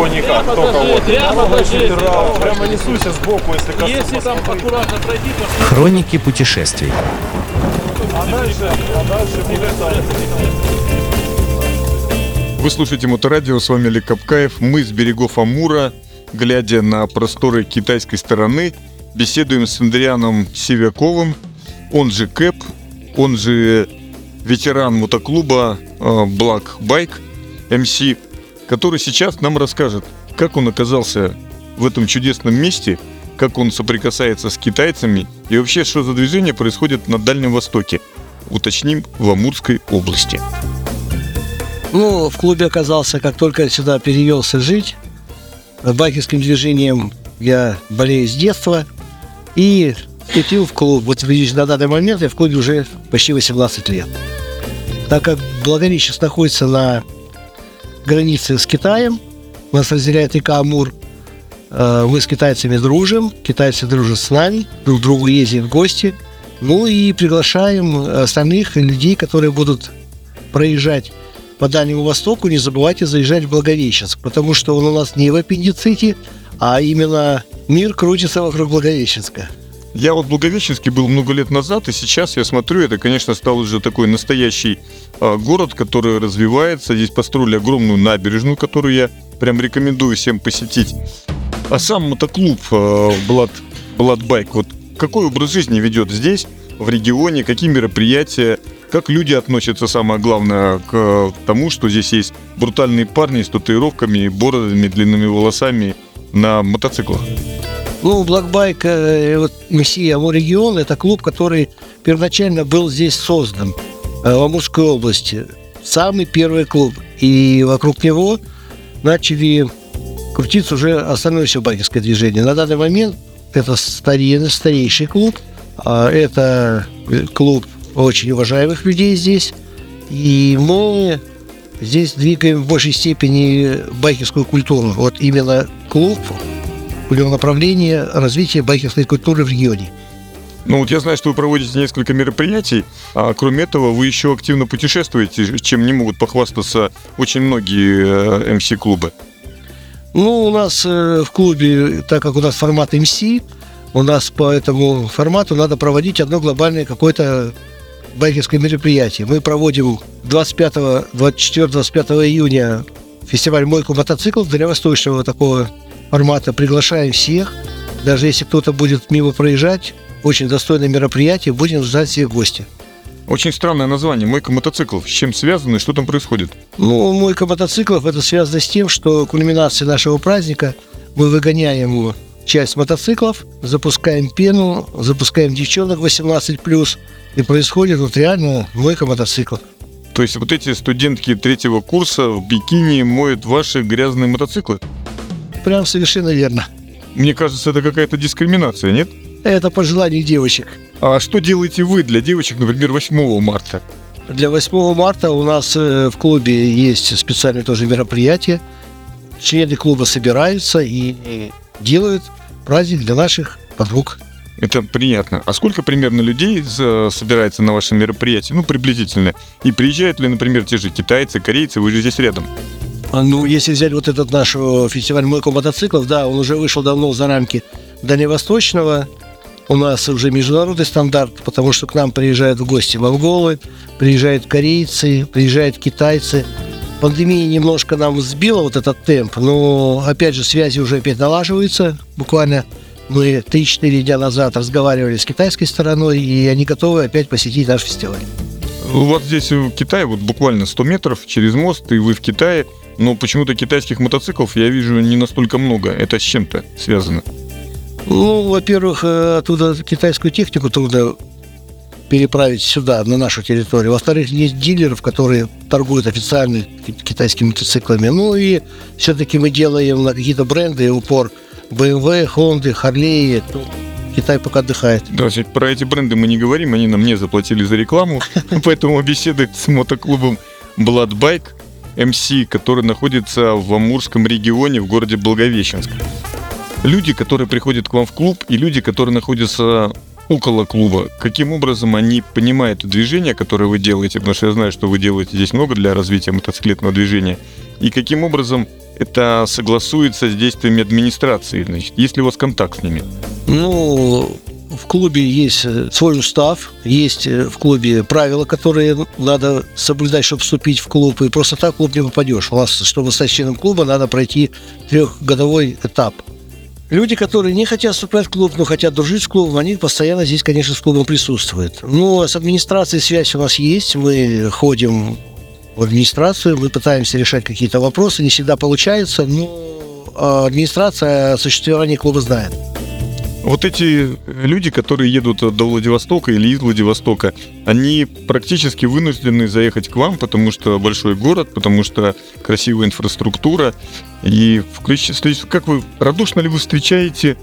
его никак, даже, вот. прямо несуся сбоку, если коснусь. Если там аккуратно пройти, то Хроники путешествий. А дальше, а дальше. Вы слушаете Моторадио, с вами Олег Капкаев. Мы с берегов Амура, глядя на просторы китайской стороны, беседуем с Андрианом Севяковым, он же Кэп, он же ветеран мотоклуба э, Black Bike MC, который сейчас нам расскажет, как он оказался в этом чудесном месте, как он соприкасается с китайцами и вообще, что за движение происходит на Дальнем Востоке. Уточним, в Амурской области. Ну, в клубе оказался, как только сюда перевелся жить. Байкерским движением я болею с детства. И вступил в клуб. Вот видишь, на данный момент я в клубе уже почти 18 лет. Так как Благовещенск находится на границе с Китаем, нас разделяет река Амур, э, мы с китайцами дружим, китайцы дружат с нами, друг другу ездим в гости. Ну и приглашаем остальных людей, которые будут проезжать по Дальнему Востоку, не забывайте заезжать в Благовещенск, потому что он у нас не в аппендиците, а именно мир крутится вокруг Благовещенска. Я вот в Благовещенске был много лет назад, и сейчас я смотрю, это, конечно, стал уже такой настоящий а, город, который развивается. Здесь построили огромную набережную, которую я прям рекомендую всем посетить. А сам мотоклуб а, Blood, Blood Bike, вот какой образ жизни ведет здесь, в регионе, какие мероприятия, как люди относятся, самое главное, к тому, что здесь есть брутальные парни с татуировками, бородами, длинными волосами на мотоциклах. Ну, Blackbike, э, вот Мессия регион, это клуб, который первоначально был здесь создан, э, в Амурской области. Самый первый клуб. И вокруг него начали крутиться уже остальное все байкерское движение. На данный момент это старинный, старейший клуб. А Это клуб очень уважаемых людей здесь. И мы здесь двигаем в большей степени байкерскую культуру. Вот именно клуб него направление развития байкерской культуры в регионе. Ну вот я знаю, что вы проводите несколько мероприятий, а кроме этого вы еще активно путешествуете, чем не могут похвастаться очень многие МС-клубы. Ну, у нас э, в клубе, так как у нас формат МС, у нас по этому формату надо проводить одно глобальное какое-то байкерское мероприятие. Мы проводим 25, 24, 25 июня фестиваль «Мойку мотоциклов» дальневосточного такого формата. Приглашаем всех. Даже если кто-то будет мимо проезжать, очень достойное мероприятие, будем ждать всех гостей. Очень странное название «Мойка мотоциклов». С чем связано и что там происходит? Ну, мойка мотоциклов это связано с тем, что кульминацией нашего праздника мы выгоняем часть мотоциклов, запускаем пену, запускаем девчонок 18+, и происходит вот реально мойка мотоциклов. То есть вот эти студентки третьего курса в бикини моют ваши грязные мотоциклы? Прям совершенно верно. Мне кажется, это какая-то дискриминация, нет? Это по желанию девочек. А что делаете вы для девочек, например, 8 марта? Для 8 марта у нас э, в клубе есть специальное тоже мероприятие. Члены клуба собираются и делают праздник для наших подруг. Это приятно. А сколько примерно людей собирается на вашем мероприятии? Ну, приблизительно. И приезжают ли, например, те же китайцы, корейцы? Вы же здесь рядом. А, Ну, если взять вот этот наш э, фестиваль «Мойка мотоциклов», да, он уже вышел давно за рамки дальневосточного. У нас уже международный стандарт, потому что к нам приезжают в гости монголы, приезжают корейцы, приезжают китайцы. Пандемия немножко нам сбила вот этот темп, но, опять же, связи уже опять налаживаются. Буквально мы 3-4 дня назад разговаривали с китайской стороной, и они готовы опять посетить наш фестиваль. У вас здесь в Китае вот буквально 100 метров через мост, и вы в Китае. Но почему-то китайских мотоциклов я вижу не настолько много. Это с чем-то связано? Ну, во-первых, э, оттуда китайскую технику трудно переправить сюда, на нашу территорию. Во-вторых, есть дилеров, которые торгуют официально ки- китайскими мотоциклами. Ну и все-таки мы делаем на какие-то бренды упор. BMW, Honda, Harley. Китай пока отдыхает. Да, про эти бренды мы не говорим, они нам не заплатили за рекламу, поэтому беседует с мотоклубом Blood MC, который находится в Амурском регионе в городе Благовещенск. Люди, которые приходят к вам в клуб, и люди, которые находятся около клуба, каким образом они понимают движение, которое вы делаете, потому что я знаю, что вы делаете здесь много для развития мотоциклетного движения, и каким образом это согласуется с действиями администрации. Значит, есть ли у вас контакт с ними? Ну, в клубе есть э, свой устав, есть э, в клубе правила, которые надо соблюдать, чтобы вступить в клуб. И просто так в клуб не попадешь. У вас, чтобы стать членом клуба, надо пройти трехгодовой этап. Люди, которые не хотят вступать в клуб, но хотят дружить с клубом, они постоянно здесь, конечно, с клубом присутствуют. Ну, а с администрацией связь у нас есть. Мы ходим в администрацию, мы пытаемся решать какие-то вопросы. Не всегда получается, но а, администрация о существовании клуба знает. Вот эти люди, которые едут до Владивостока или из Владивостока, они практически вынуждены заехать к вам, потому что большой город, потому что красивая инфраструктура. И включ- как вы, радушно ли вы встречаете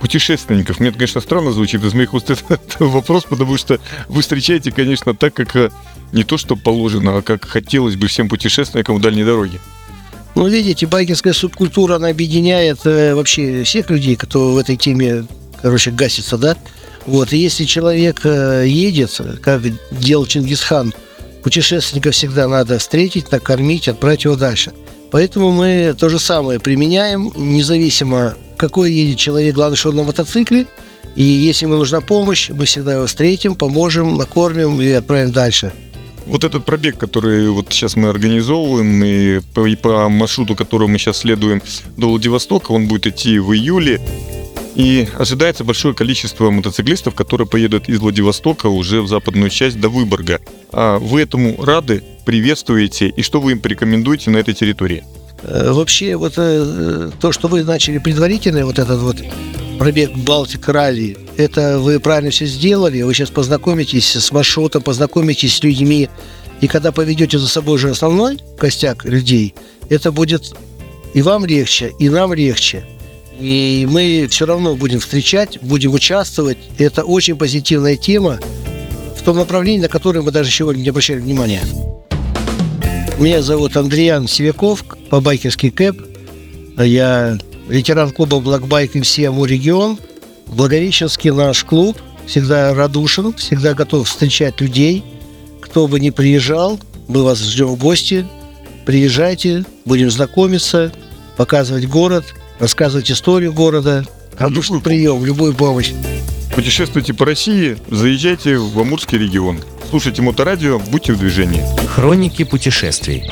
путешественников? Мне, это, конечно, странно звучит из моих уст этот вопрос, потому что вы встречаете, конечно, так, как э, не то, что положено, а как хотелось бы всем путешественникам в дальней дороге. Ну, видите, байкерская субкультура, она объединяет э, вообще всех людей, кто в этой теме, короче, гасится, да? Вот, и если человек э, едет, как делал Чингисхан, путешественника всегда надо встретить, накормить, отправить его дальше. Поэтому мы то же самое применяем, независимо, какой едет человек, главное, что он на мотоцикле, и если ему нужна помощь, мы всегда его встретим, поможем, накормим и отправим дальше. Вот этот пробег, который вот сейчас мы организовываем, и по, и по маршруту, которому мы сейчас следуем до Владивостока, он будет идти в июле. И ожидается большое количество мотоциклистов, которые поедут из Владивостока уже в западную часть до Выборга. А вы этому рады, приветствуете, и что вы им порекомендуете на этой территории? Э, Вообще, вот э, то, что вы начали предварительно, вот этот вот пробег Балтик Ралли, это вы правильно все сделали, вы сейчас познакомитесь с маршрутом, познакомитесь с людьми, и когда поведете за собой же основной костяк людей, это будет и вам легче, и нам легче. И мы все равно будем встречать, будем участвовать. Это очень позитивная тема в том направлении, на которое мы даже сегодня не обращали внимания. Меня зовут Андриан Севяков, по-байкерски Кэп. Я ветеран клуба Bike MC Амур регион. Благовещенский наш клуб всегда радушен, всегда готов встречать людей. Кто бы ни приезжал, мы вас ждем в гости. Приезжайте, будем знакомиться, показывать город, рассказывать историю города. Радушный прием, любую помощь. Путешествуйте по России, заезжайте в Амурский регион. Слушайте моторадио, будьте в движении. Хроники путешествий.